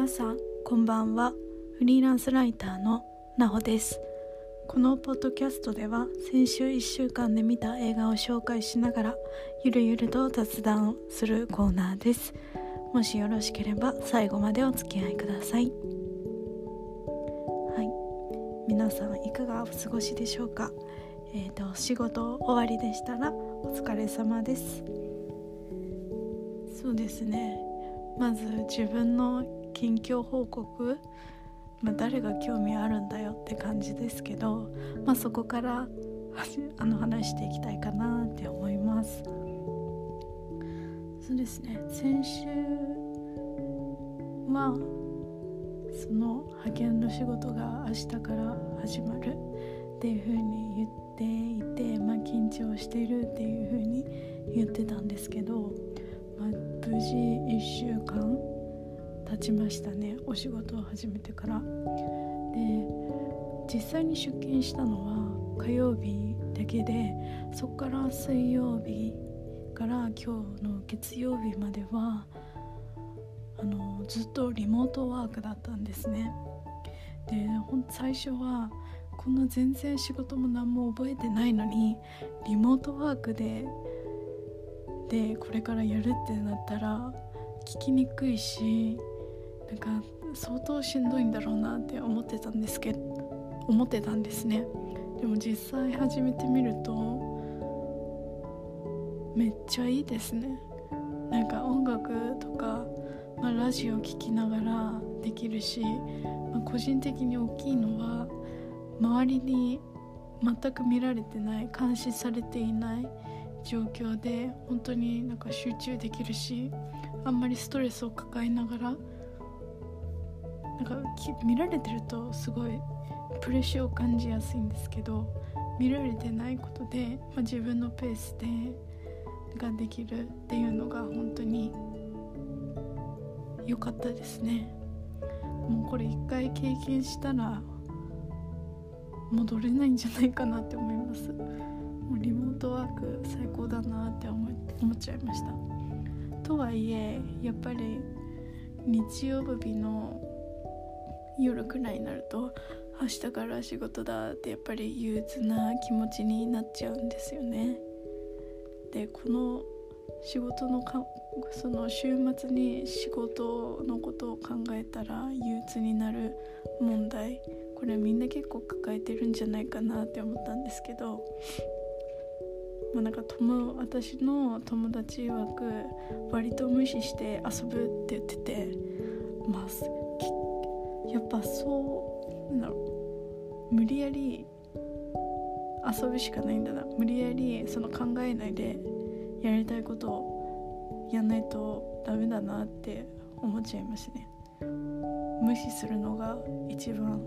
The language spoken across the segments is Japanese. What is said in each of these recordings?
皆さんこんばんは。フリーランスライターのなほです。このポッドキャストでは先週1週間で見た映画を紹介しながらゆるゆると雑談をするコーナーです。もしよろしければ最後までお付き合いください。はい。皆さんいかがお過ごしでしょうか？えーと仕事終わりでしたらお疲れ様です。そうですね。まず自分の近況報告、まあ、誰が興味あるんだよって感じですけど、まあ、そこからあの話していきたいかなって思います。そうですね。先週はその派遣の仕事が明日から始まるっていう風に言っていて、まあ、緊張しているっていう風に言ってたんですけど、まあ、無事1週間経ちましたね。お仕事を始めてから。で実際に出勤したのは火曜日だけでそこから水曜日から今日の月曜日まではあのずっとリモートワークだったんですね。で最初はこんな全然仕事も何も覚えてないのにリモートワークででこれからやるってなったら聞きにくいしなんか相当しんどいんだろうなって思ってたんですけど思ってたんですね。でも実際始めてみるとめっちゃいいですね。なんか音楽とか、まあ、ラジオ聴きながらできるし、まあ、個人的に大きいのは周りに全く見られてない監視されていない状況で本当になんか集中できるしあんまりストレスを抱えながらなんか見られてるとすごいプレッシャーを感じやすいんですけど見られてないことで、まあ、自分のペースでができるっていうのが本当に良かったですね。もうこれ一回経験したら戻れないんじゃないかなって思います。もうリモートワーク最高だなって思思っちゃいました。とはいえやっぱり日曜日の夜くらいになると明日から仕事だってやっぱり憂鬱な気持ちになっちゃうんですよね。でこの仕事のかその週末に仕事のことを考えたら憂鬱になる問題これみんな結構抱えてるんじゃないかなって思ったんですけどまあ、なんか友私の友達曰く割と無視して遊ぶって言っててまあやっぱそうなんだろう。無理やり遊ぶしかないんだな。無理やりその考えないでやりたいことをやんないとダメだなって思っちゃいますね。無視するのが一番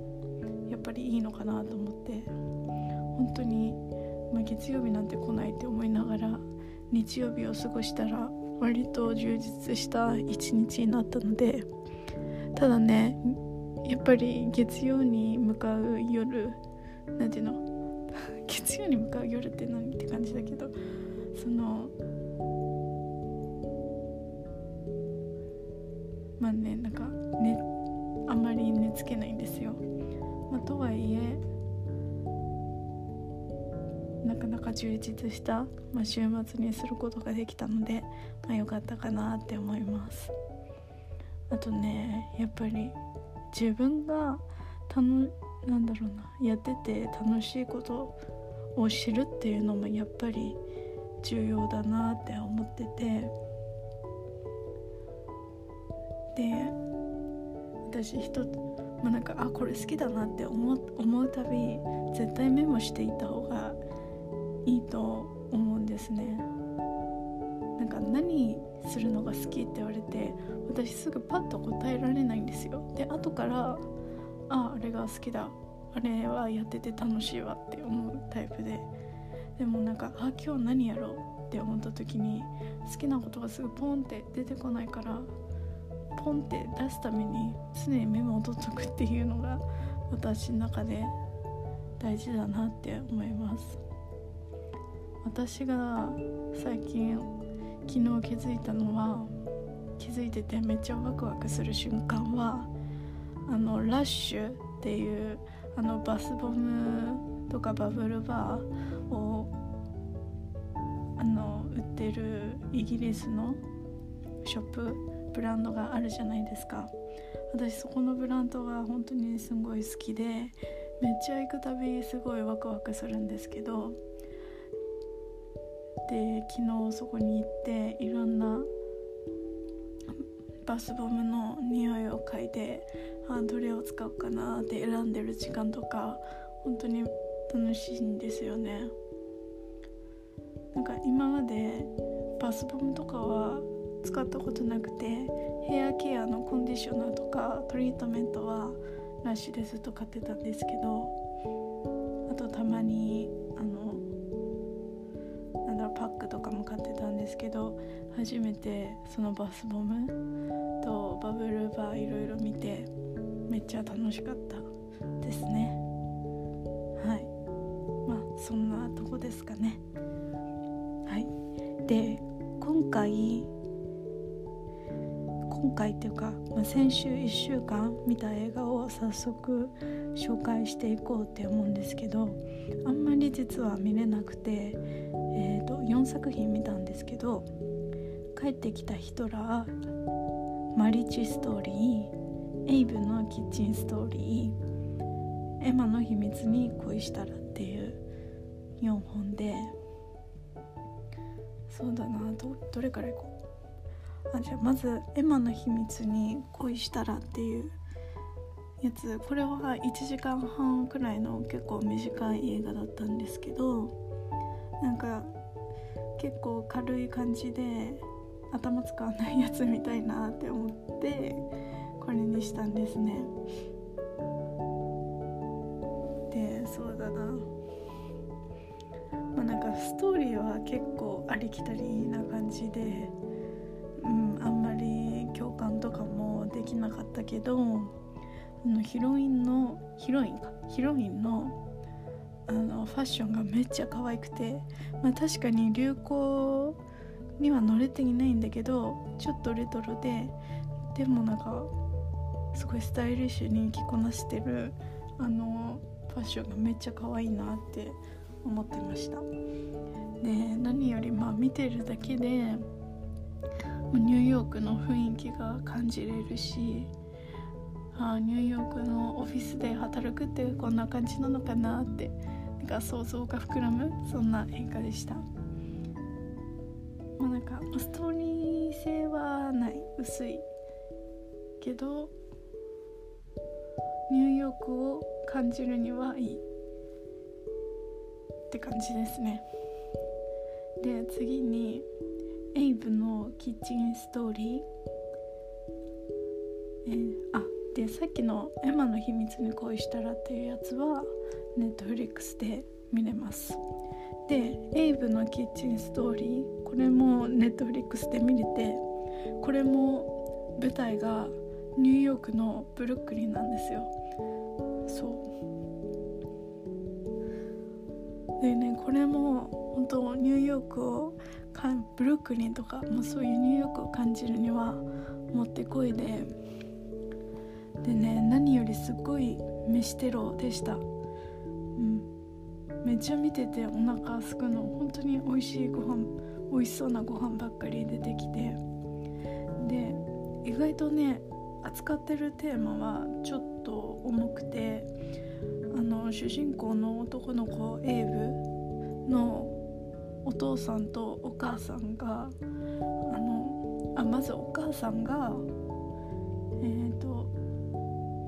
やっぱりいいのかなと思って。本当にまあ、月曜日なんて来ないって思いながら日曜日を過ごしたら割と充実した一日になったのでただねやっぱり月曜に向かう夜なんていうの？月曜に向かう夜って何って感じだけどそのまあねなんかねあんまり寝つけないんですよ。まあ、とはいえなかなか充実した、まあ、週末にすることができたので、まあ、よかったかなって思いますあとねやっぱり自分がたのなんだろうなやってて楽しいことを知るっていうのもやっぱり重要だなって思ってて。で私一つまあなんかあこれ好きだなって思思うたび絶対メモしていた方がいいと思うんですね。なんか何するのが好きって言われて私すぐパッと答えられないからああれが好きだ。あれはやってて楽しいわって思うタイプで。でもなんかあ今日何やろうって思った時に好きなことがすぐポンって出てこないからポンって出すために常にメモを取っとくっていうのが私の中で大事だなって思います。私が最近昨日気づいたのは気づいててめっちゃワクワクする瞬間はあのラッシュっていうあのバスボムとかバブルバーをあの売ってるイギリスのショップブランドがあるじゃないですか。私そこのブランドが本当にすごい好きでめっちゃ行くたびすごいワクワクするんですけど。で昨日そこに行っていろんなバスボムの匂いを嗅いであどれを使おうかなって選んでる時間とか本当に楽しいんですよね。なんか今までバスボムとかは使ったことなくてヘアケアのコンディショナーとかトリートメントはラッシュでずっと買ってたんですけどあとたまにあのなんだろうパックとかも買ってたんですけど初めてそのバスボムとバブルバーいろいろ見てめっちゃ楽しかったですね。はい。まあそんなとこですかね。はい。で今回今回っていうか、まあ、先週1週間見た映画を早速紹介していこうって思うんですけどあんまり実は見れなくて、えーと、4作品見たんですけど「帰ってきたヒトラー」「マリッチストーリー」「エイブのキッチンストーリー」「エマの秘密に恋したら」っていう4本でそうだなどどれからいこう？あじゃあまず「エマの秘密に恋したら」っていうやつ。これは1時間半くらいの結構短い映画だったんですけどなんか結構軽い感じで頭使わないやつみたいなって思ってこれにしたんですね。でそうだな。まあなんかストーリーは結構ありきたりな感じでうんあんまり共感とかもできなかったけどあのヒロインのヒロインか？ヒロインのあのファッションがめっちゃ可愛くて、まあ、確かに流行には乗れていないんだけどちょっとレトロででもなんかすごいスタイリッシュに着こなしてるあのファッションがめっちゃ可愛いなって思ってましたで何よりまあ見てるだけでニューヨークの雰囲気が感じれるしあニューヨークのオフィスで働くってこんな感じなのかなってなんか想像が膨らむそんな映画でした。まあ、なんかストーリー性はない薄いけどニューヨークを感じるにはいいって感じですね。で次にエイブのキッチンストーリー、えー、あでさっきの「エマの秘密に恋したら」っていうやつはネットフリックスで見れます。でエイブのキッチンストーリーこれもネットフリックスで見れてこれも舞台がニューヨークのブルックリンなんですよ。そう。でねこれも本当ニューヨークをかブルックリンとか、まあ、そういうニューヨークを感じるにはもってこいで。でね何よりすっごい飯テロでした。めっちゃ見ててお腹すくの。本当に美味しいご飯美味しそうなご飯ばっかり出てきて。で意外とね扱ってるテーマはちょっと重くてあの主人公の男の子エイブのお父さんとお母さんがあのあまずお母さんがえっ、ー、と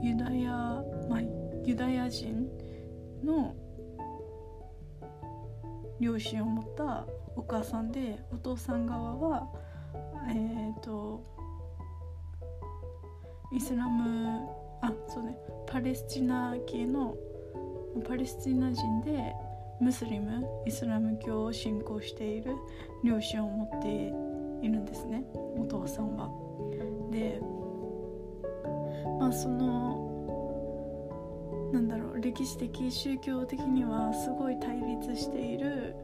ユダヤ、まあ、ユダヤ人の両親を持ったお母さんでお父さん側はえっ、ー、とイスラムあそうねパレスチナ系のパレスチナ人でムスリムイスラム教を信仰している両親を持っているんですねお父さんは。でまあそのなんだろう歴史的宗教的にはすごい対立している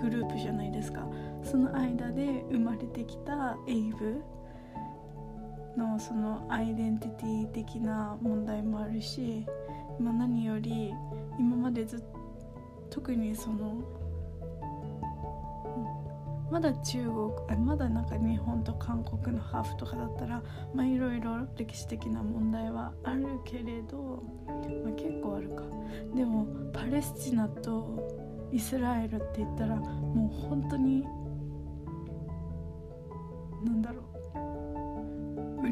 グループじゃないですか。その間で生まれてきたエイブのそのアイデンティティ的な問題もあるし、まあ、何より今までずっと特にそのまだ中国あまだなんか日本と韓国のハーフとかだったらまあいろいろ歴史的な問題はあるけれど、まあ、結構あるか。でもパレスチナとイスラエルって言ったらもう本当になんだろう。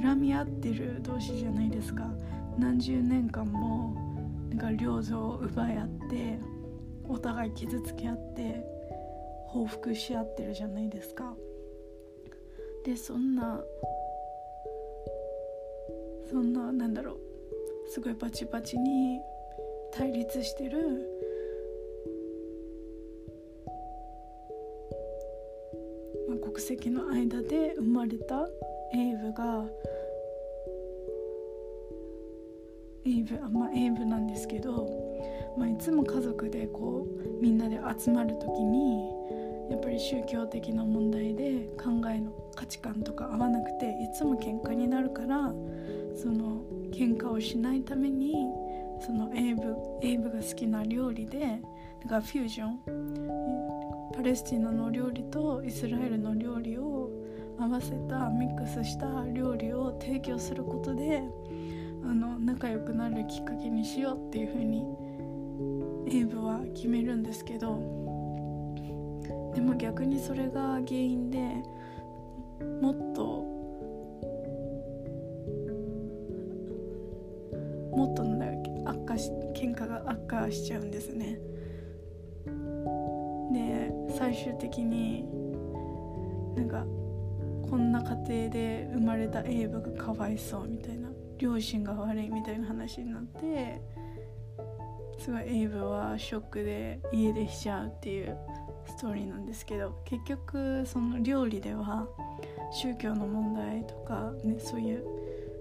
恨み合ってる同士じゃないですか。何十年間もなんか領土を奪い合ってお互い傷つけ合って報復し合ってるじゃないですか。でそんなそんななんだろう。すごいバチバチに対立してる、国籍の間で生まれたエイブがエイブあまあエイブなんですけど、まあ、いつも家族でこうみんなで集まる時にやっぱり宗教的な問題で考えの価値観とか合わなくていつも喧嘩になるからその喧嘩をしないためにそのエイブエイブが好きな料理でだからフュージョンパレスチナの料理とイスラエルの料理を合わせたミックスした料理を提供することであの仲良くなるきっかけにしようっていう風にエイブは決めるんですけどでも逆にそれが原因でもっともっとなんだ悪化し喧嘩が悪化しちゃうんですね。で最終的になんかこんな家庭で生まれたエイブがかわいそうみたいな両親が悪いみたいな話になってすごいエイブはショックで家出しちゃうっていうストーリーなんですけど結局その料理では宗教の問題とか、ね、そういう、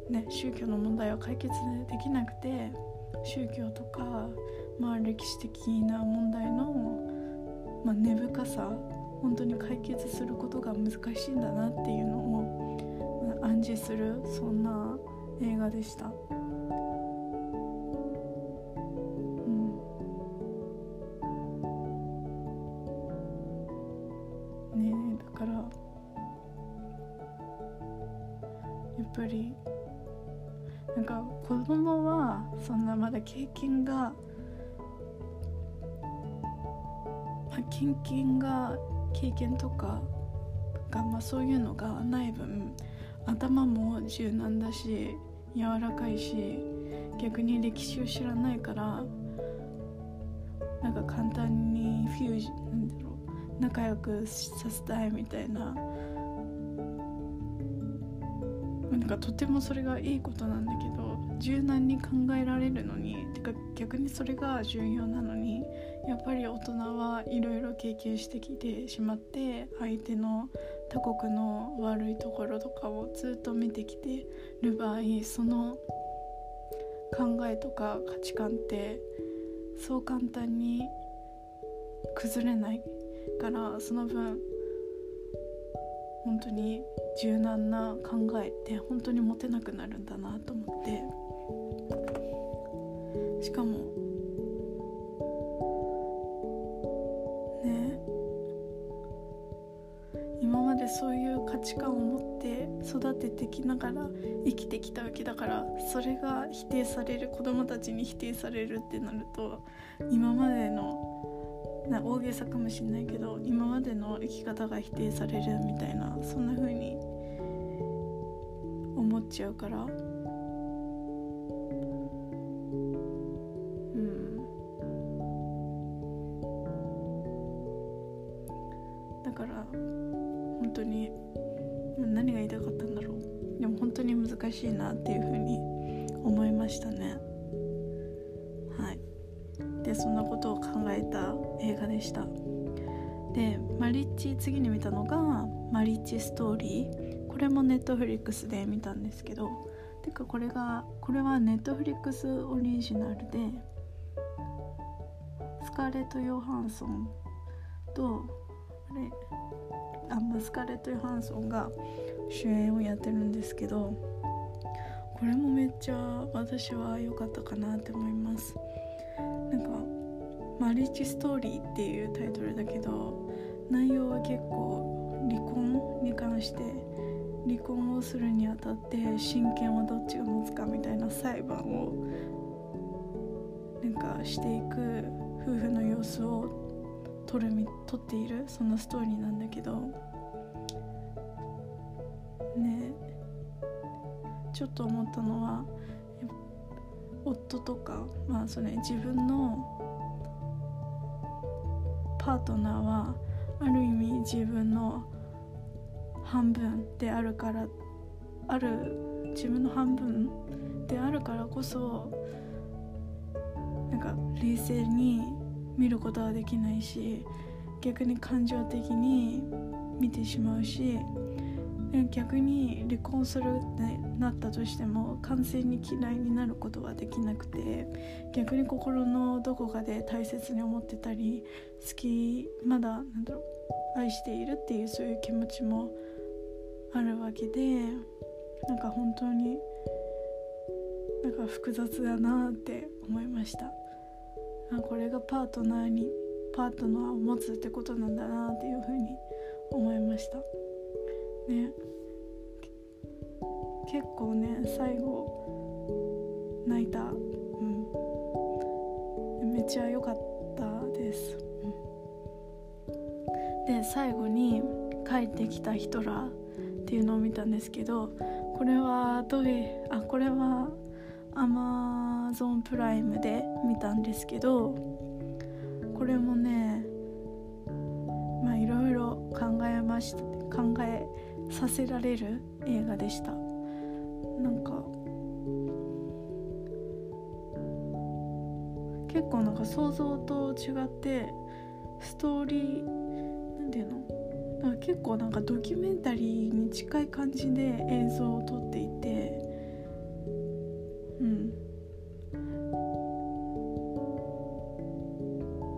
ね、宗教の問題を解決できなくて宗教とか、まあ、歴史的な問題の、まあ、根深さ本当に解決することが難しいんだなっていうのを、暗示するそんな映画でした。だ経験が、まあ、経験が経験とかが、まあ、そういうのがない分頭も柔軟だし柔らかいし逆に歴史を知らないからなんか簡単にフュージなんだろう仲良くさせたいみたいな。なんかとてもそれがいいことなんだけど柔軟に考えられるのにてか逆にそれが重要なのにやっぱり大人はいろいろ経験してきてしまって相手の他国の悪いところとかをずっと見てきてる場合その考えとか価値観ってそう簡単に崩れないからその分本当に柔軟な考えって本当に持てなくなるんだなと思ってしかもね今までそういう価値観を持って育ててきながら生きてきたわけだからそれが否定される子供たちに否定されるってなると今までのな大げさかもしれないけど今までの生き方が否定されるみたいなそんな風に思っちゃうから。うん。だから本当に何が言いたかったんだろう。でも本当に難しいなっていう風に思いましたね。でそんなことを考えた映画でした。でマリッチ次に見たのがマリッチストーリー。これもネットフリックスで見たんですけどてかこれがこれはネットフリックスオリジナルでスカーレット・ヨハンソンとあまスカレット・ヨハンソンが主演をやってるんですけどこれもめっちゃ私は良かったかなって思います。なんか「マリッジストーリー」っていうタイトルだけど内容は結構離婚に関して離婚をするにあたって親権はどっちが持つかみたいな裁判をなんかしていく夫婦の様子を撮る撮っているそんなストーリーなんだけど。ね。ちょっと思ったのは夫とかまあそれ自分のパートナーはある意味自分の半分であるからある自分の半分であるからこそなんか冷静に見ることはできないし逆に感情的に見てしまうし逆に離婚するってなったとしても完全に嫌いになることはできなくて逆に心のどこかで大切に思ってたり好きまだなんだろう愛しているっていうそういう気持ちもあるわけでなんか本当になんか複雑だなって思いました。あこれがパートナーにパートナーを持つってことなんだなっていうふうに思いましたね。結構ね最後泣いた。うん。めっちゃ良かったです、うん、で最後に帰ってきたヒトラーっていうのを見たんですけどこれはどういあこれはアマゾンプライムで見たんですけどこれもねまあいろいろ考えました考えさせられる映画でした。なんか結構なんか想像と違ってストーリーなんていうの？なんか結構なんかドキュメンタリーに近い感じで映像を撮っていてうん。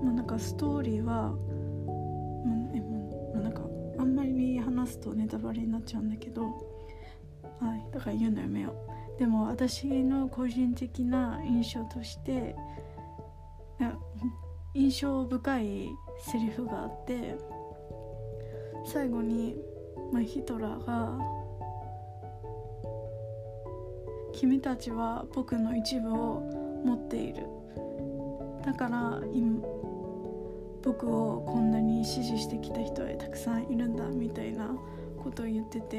まあなんかストーリーは、すとネタバレになっちゃうんだけど。はいだから言うのやめよう。でも私の個人的な印象として印象深いセリフがあって最後に、まあ、ヒトラーが君たちは僕の一部を持っている。だから僕をこんなに支持してきた人はたくさんいるんだみたいなことを言ってて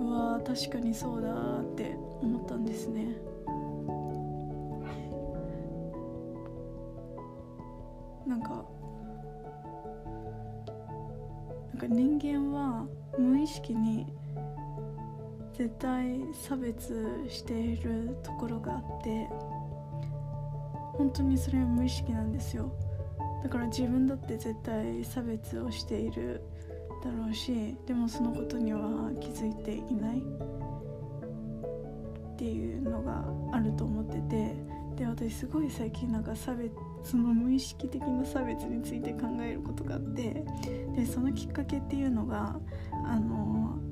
うわ確かにそうだって思ったんですね。なんかなんか人間は無意識に絶対差別しているところがあって本当にそれは無意識なんですよ。だから自分だって絶対差別をしているだろうしでもそのことには気づいていないっていうのがあると思っててで私すごい最近なんか差別その無意識的な差別について考えることがあってでそのきっかけっていうのがあの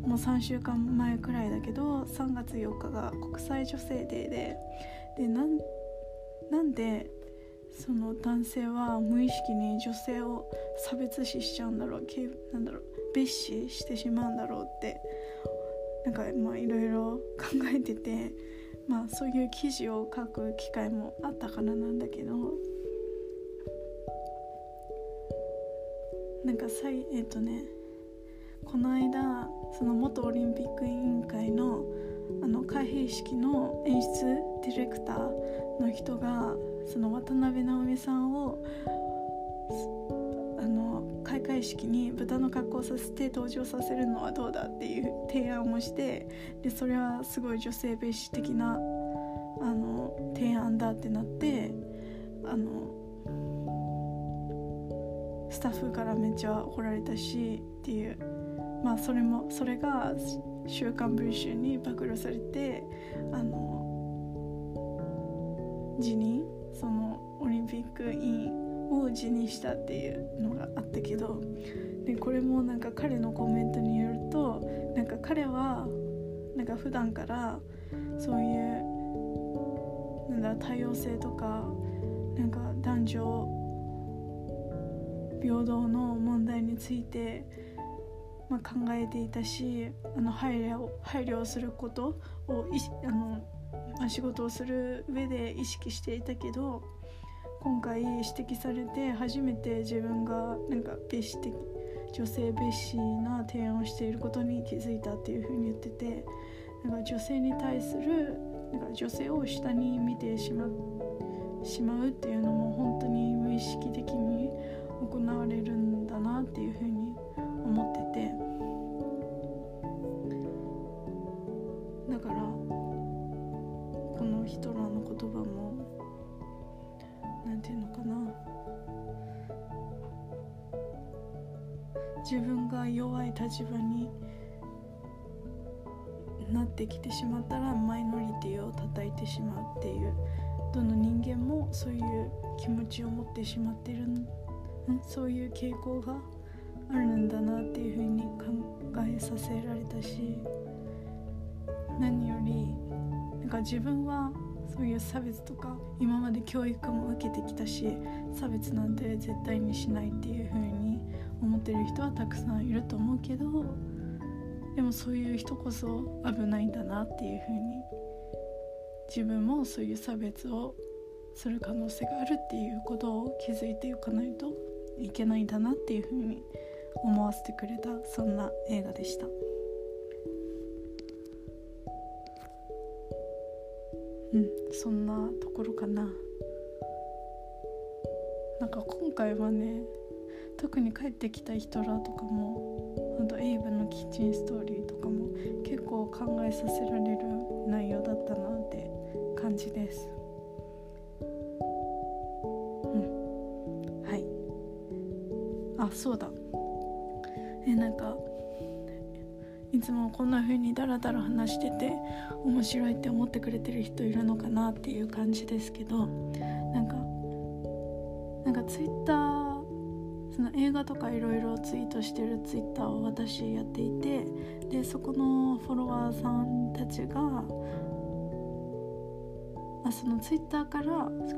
もう3週間前くらいだけど3月4日が国際女性デーででなんなんでその男性は無意識に女性を差別視しちゃうんだろうなんだろう蔑視してしまうんだろうってなんかまあいろいろ考えてて まあそういう記事を書く機会もあったからなんだけどなんかさいえっ、ー、とねこの間その元オリンピック委員会のあの開閉式の演出ディレクターの人がその渡辺直美さんをあの開会式に豚の格好をさせて登場させるのはどうだっていう提案をしてでそれはすごい女性蔑視的なあの提案だってなってあのスタッフからめっちゃ怒られたしっていうまあそれもそれが「週刊文春」に暴露されてあの辞任そのオリンピック委員を字にしたっていうのがあったけどでこれもなんか彼のコメントによるとなんか彼はなんか普段からそういうなんだ多様性とかなんか男女平等の問題について、まあ、考えていたしあの配慮配慮することをいあの、仕事をする上で意識していたけど今回指摘されて初めて自分がなんか蔑視的女性蔑視な提案をしていることに気づいたっていうふうに言っててなんか女性に対するなんか女性を下に見てしましまうっていうのも本当に無意識的に行われるんだなっていうふうに思って自分が弱い立場になってきてしまったらマイノリティを叩いてしまうっていうどの人間もそういう気持ちを持ってしまってるそういう傾向があるんだなっていうふうに考えさせられたし何よりなんか自分はそういう差別とか今まで教育も受けてきたし差別なんて絶対にしないっていうふうに思ってる人はたくさんいると思うけどでもそういう人こそ危ないんだなっていうふうに自分もそういう差別をする可能性があるっていうことを気づいておかないといけないんだなっていうふうに思わせてくれたそんな映画でした。うんそんなところかな。なんか今回はね特に帰ってきたヒトラーとかもあとエイブのキッチンストーリーとかも結構考えさせられる内容だったなって感じです。はい。あそうだ。えなんかいつもこんな風にダラダラ話してて面白いって思ってくれてる人いるのかなっていう感じですけどなんかなんかツイッターその映画とかいろいろツイートしてるツイッターを私やっていてでそこのフォロワーさんたちがあそのツイッターから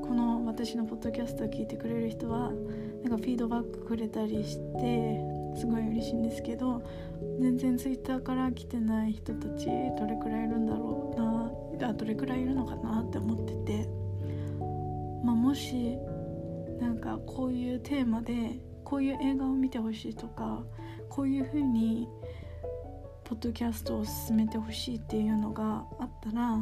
この私のポッドキャストを聞いてくれる人はなんかフィードバックくれたりしてすごい嬉しいんですけど全然ツイッターから来てない人たちどれくらいいるんだろうなあどれくらいいるのかなって思ってて、まあ、もしなんかこういうテーマでこういう映画を見てほしいとかこういう風にポッドキャストを進めてほしいっていうのがあったら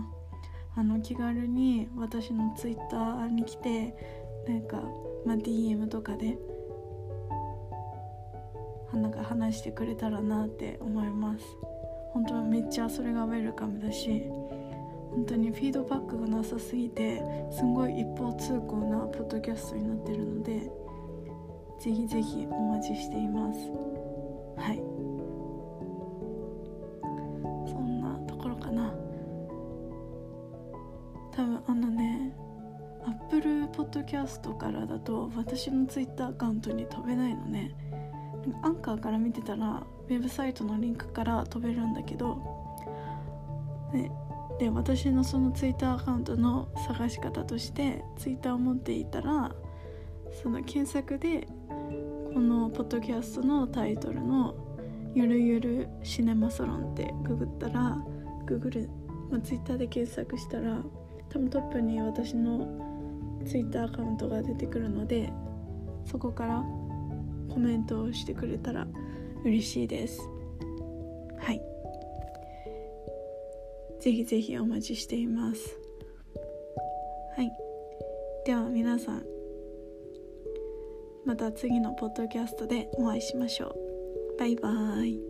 あの気軽に私のツイッターに来てなんかまあ、DM とかでなんか話してくれたらなって思います。本当めっちゃそれがウェルカムだし本当にフィードバックがなさすぎてすごい一方通行なポッドキャストになってるのでぜひぜひお待ちしています。はい。そんなところかな。多分あのねアップルポッドキャストからだと私のツイッターアカウントに飛べないのね。アンカーから見てたらウェブサイトのリンクから飛べるんだけど。でで私のそのツイッターアカウントの探し方としてツイッターを持っていたらその検索でこのポッドキャストのタイトルの「ゆるゆるシネマサロン」ってググったらググる、まあ、ツイッターで検索したら多分トップに私のツイッターアカウントが出てくるのでそこからコメントをしてくれたら嬉しいです。はい。ぜひぜひお待ちしています。はい。では皆さんまた次のポッドキャストでお会いしましょう。バイバーイ。